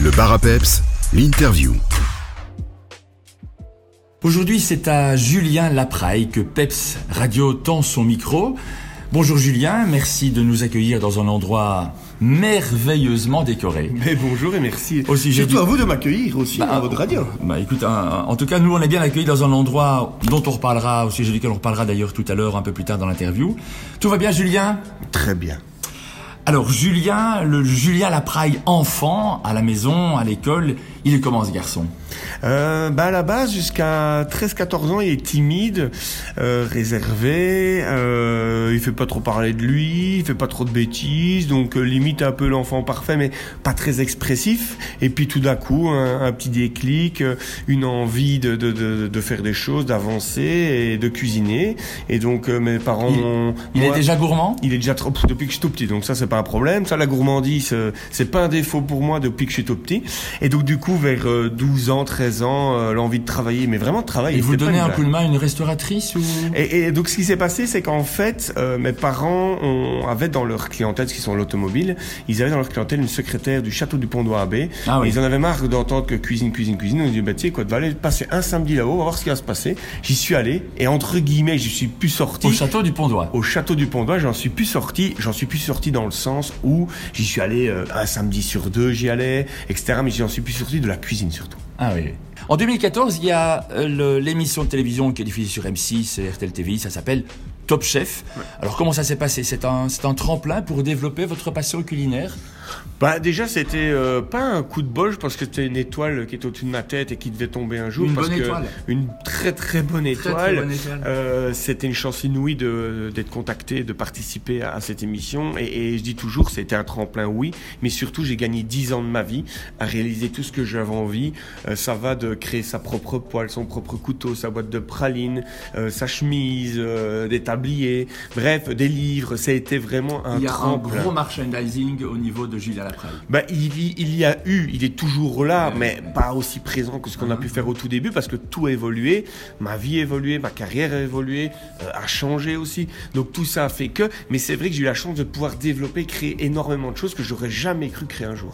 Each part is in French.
Le bar à peps, l'interview. Aujourd'hui, c'est à Julien Lapraille que Peps Radio tend son micro. Bonjour Julien, merci de nous accueillir dans un endroit merveilleusement décoré. Mais bonjour et merci. Aussi, j'ai Surtout dû- à vous de m'accueillir aussi Bah, à votre radio. Bah écoute, un- en tout cas, nous on est bien accueillis dans un endroit dont on reparlera, au sujet duquel on reparlera d'ailleurs tout à l'heure, un peu plus tard dans l'interview. Tout va bien Julien? Très bien. Alors Julien, le Julien Lapraille enfant, à la maison, à l'école, il est comment ce garçon? Euh, bah à la base, jusqu'à 13-14 ans, il est timide, euh, réservé, euh, il fait pas trop parler de lui, il fait pas trop de bêtises, donc euh, limite un peu l'enfant parfait, mais pas très expressif. Et puis tout d'un coup, un, un petit déclic, euh, une envie de, de, de, de faire des choses, d'avancer et de cuisiner. Et donc euh, mes parents Il- m'ont... Il moi- est déjà gourmand? Il est déjà trop depuis que je suis tout petit, donc ça c'est pas un problème. Ça la gourmandise, c'est pas un défaut pour moi depuis que je suis tout petit. Et donc du coup vers euh, 12 ans, 13 ans, euh, l'envie de travailler, mais vraiment de travailler. Et vous donnez un coup de main à une restauratrice ou Et, et donc ce qui s'est passé, c'est qu'en fait, euh, mes parents ont, avaient dans leur clientèle, ce qui sont l'automobile, ils avaient dans leur clientèle une secrétaire du château du Pont d'Oabe. Ah oui. Ils en avaient marre d'entendre que cuisine, cuisine, cuisine. On dit, bah, tu sais quoi, tu vas aller passer un samedi là-haut, on va voir ce qui va se passer. J'y suis allé, et entre guillemets, je suis plus sorti au château du Pont d'Oie au château du Pont d'Oie, j'en suis plus sorti. J'en suis plus sorti dans le sens où j'y suis allé euh, un samedi sur deux, j'y allais, etc. Mais j'en suis plus sorti de la cuisine surtout. Ah. En 2014, il y a euh, l'émission de télévision qui est diffusée sur M6 et RTL TV, ça s'appelle Top Chef. Alors comment ça s'est passé? C'est un, un tremplin pour développer votre passion culinaire? Bah déjà c'était euh, pas un coup de bol, je pense que c'était une étoile qui était au-dessus de ma tête et qui devait tomber un jour. Une parce bonne que étoile. Une très très bonne étoile. Euh, c'était une chance inouïe d'être contacté, de participer à, à cette émission. Et, et je dis toujours, c'était un tremplin, oui, mais surtout j'ai gagné 10 ans de ma vie à réaliser tout ce que j'avais envie. Euh, ça va de créer sa propre poêle, son propre couteau, sa boîte de praline, sa chemise, des tabliers, bref, des livres. Ça a été vraiment un Il y a un gros merchandising au niveau de Julien Lapraille. Bah, il, y- il y a eu, il est toujours là, mais pas aussi présent que ce qu'on a pu faire au tout début, parce que tout a évolué, ma vie a évolué, ma carrière a évolué, euh, a changé aussi. Donc tout ça a fait que, mais c'est vrai que j'ai eu la chance de pouvoir développer, créer énormément de choses que j'aurais jamais cru créer un jour.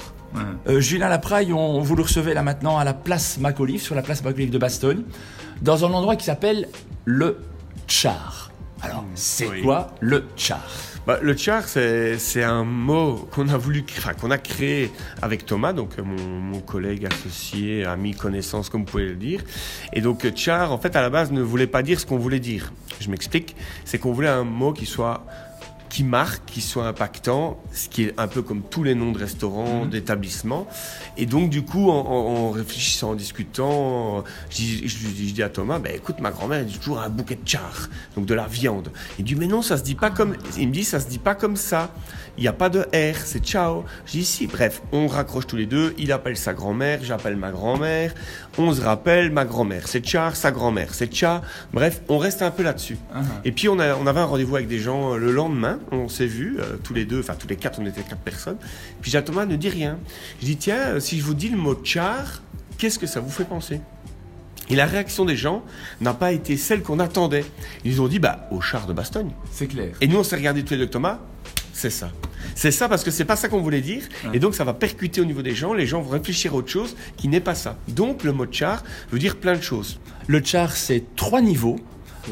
Euh, Julien Lapraille, on, vous le recevez là maintenant à la place Macolive, sur la place Macolive de Bastogne, dans un endroit qui s'appelle le Tchar. Alors, c'est Oui. quoi le Tchar Bah, le tchar, c'est c'est un mot qu'on a voulu, enfin qu'on a créé avec Thomas, donc euh, mon, mon collègue associé, ami, connaissance, comme vous pouvez le dire. Et donc euh, tchar, en fait, à la base, ne voulait pas dire ce qu'on voulait dire. Je m'explique. C'est qu'on voulait un mot qui soit qui marque, qui soit impactant, ce qui est un peu comme tous les noms de restaurants, d'établissements. Et donc, du coup, en, réfléchissant, en discutant, je dis, je, dis- je dis à Thomas, bah, écoute, ma grand-mère, elle dit toujours un bouquet de char, donc de la viande. Il dit, mais non, ça se dit pas comme, il me dit, ça se dit pas comme ça. Il n'y a pas de R, c'est ciao. Je dis, si, bref, on raccroche tous les deux. Il appelle sa grand-mère, j'appelle ma grand-mère. On se rappelle, ma grand-mère, c'est char, sa grand-mère, c'est cha. Bref, on reste un peu là-dessus. Et puis on, a, on avait un rendez-vous avec des gens euh, le lendemain, on s'est vus, euh, tous les deux, enfin tous les quatre, on était quatre personnes. Puis à Thomas ne dit rien. Je dis tiens, euh, si je vous dis le mot char, qu'est-ce que ça vous fait penser? Et la réaction des gens n'a pas été celle qu'on attendait. Ils ont dit bah au char de Bastogne. C'est clair. Et nous on s'est regardé tous les deux Thomas, c'est ça. C'est ça parce que c'est pas ça qu'on voulait dire. Et donc ça va percuter au niveau des gens, les gens vont réfléchir à autre chose qui n'est pas ça. Donc le mot char veut dire plein de choses. Le Tchar, c'est trois niveaux.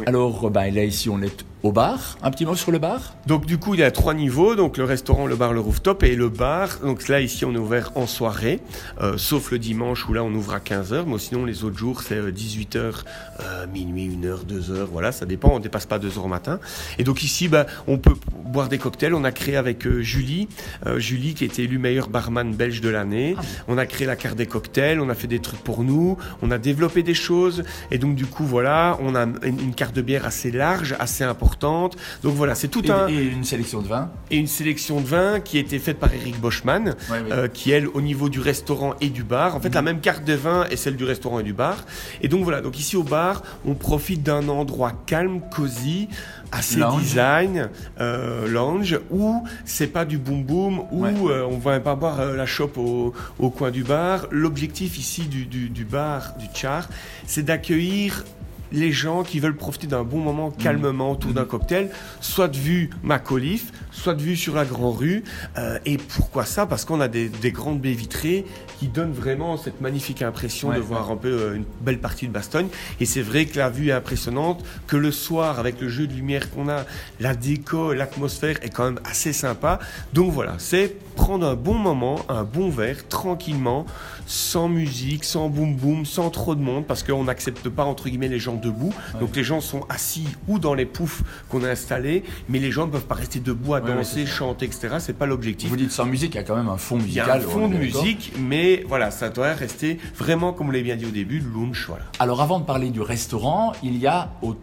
Alors, euh, ben, là, ici, on est au bar. Un petit mot sur le bar? Donc du coup, il y a trois niveaux, donc le restaurant, le bar, le rooftop et le bar. Donc là, ici, on est ouvert en soirée, euh, sauf le dimanche où là, on ouvre à 15h, mais sinon, les autres jours, c'est euh, 18h, euh, minuit, 1h, 2h, voilà, ça dépend, on dépasse pas 2h au matin. Et donc ici, bah, on peut boire des cocktails, on a créé avec euh, Julie, euh, Julie qui a été élue meilleure barman belge de l'année. On a créé la carte des cocktails, on a fait des trucs pour nous, on a développé des choses, et donc du coup, voilà, on a une carte de bière assez large, assez importante. Donc voilà, c'est tout et, un et une sélection de vins. et une sélection de vins qui a été faite par Eric Boschman, Ouais, oui. euh, qui elle au niveau du restaurant et du bar. En fait, la même carte de vin est celle du restaurant et du bar. Et donc voilà, donc ici au bar, on profite d'un endroit calme, cosy, assez Lounge. design, euh, lounge, où c'est pas du boom boom, où Ouais. euh, on va pas boire euh, la chope au, au coin du bar. L'objectif ici du, du, du bar, du char, c'est d'accueillir les gens qui veulent profiter d'un bon moment calmement autour d'un cocktail, soit de vue Macolif, soit de vue sur la Grand Rue. Euh, et pourquoi ça? Parce qu'on a des, des grandes baies vitrées qui donnent vraiment cette magnifique impression Ouais, de voir un peu euh, une belle partie de Bastogne. Et c'est vrai que la vue est impressionnante, que le soir, avec le jeu de lumière qu'on a, la déco, l'atmosphère est quand même assez sympa. Donc voilà, c'est prendre un bon moment, un bon verre, tranquillement, sans musique, sans boum boum, sans trop de monde, parce qu'on n'accepte pas entre guillemets les gens debout. Donc les gens sont assis ou dans les poufs qu'on a installés, mais les gens ne peuvent pas rester debout à ouais, danser, chanter, etc. C'est pas l'objectif. Vous dites sans musique, il y a quand même un fond Il y a musical. un fond on de musique, mais voilà, ça doit rester vraiment, comme vous l'avez bien dit au début, lounge, voilà. Alors avant de parler du restaurant, il y a au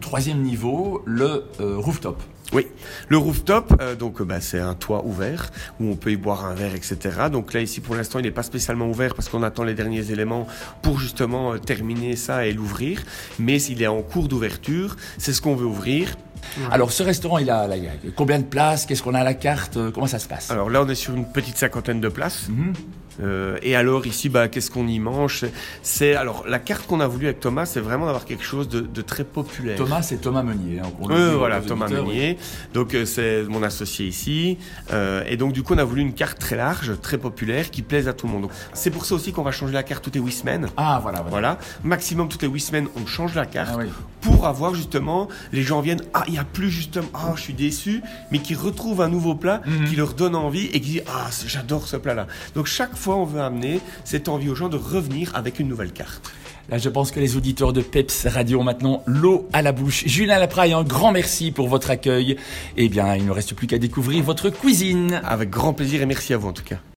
troisième niveau le euh, rooftop. Oui, le rooftop, euh, donc euh, bah, c'est un toit ouvert où on peut y boire un verre, etc. Donc là ici pour l'instant il n'est pas spécialement ouvert parce qu'on attend les derniers éléments pour justement euh, terminer ça et l'ouvrir. Mais il est en cours d'ouverture, c'est ce qu'on veut ouvrir. Alors ce restaurant, il a, là, il y a combien de places? Qu'est-ce qu'on a à la carte? Comment ça se passe? Alors là on est sur une petite cinquantaine de places. Mhm. Euh, et alors ici, bah, qu'est-ce qu'on y mange? C'est alors la carte qu'on a voulu avec Thomas, c'est vraiment d'avoir quelque chose de, de très populaire. Thomas, c'est Thomas Meunier. hein, Oui, dire aux voilà, Thomas oui. Meunier. Donc euh, c'est mon associé ici. Euh, et donc du coup, on a voulu une carte très large, très populaire, qui plaise à tout le monde. Donc, C'est pour ça aussi qu'on va changer la carte toutes les huit semaines. Ah voilà, voilà. Voilà, maximum toutes les huit semaines, on change la carte Ah oui. Pour avoir justement les gens viennent ah il y a plus justement ah je suis déçu mais qui retrouvent un nouveau plat Mhm. qui leur donne envie et qui dit ah j'adore ce plat là. Donc chaque fois on veut amener cette envie aux gens de revenir avec une nouvelle carte. Là, je pense que les auditeurs de Peps Radio ont maintenant l'eau à la bouche. Julien Lapraille, un grand merci pour votre accueil. Eh bien, il ne reste plus qu'à découvrir votre cuisine. Avec grand plaisir et merci à vous en tout cas.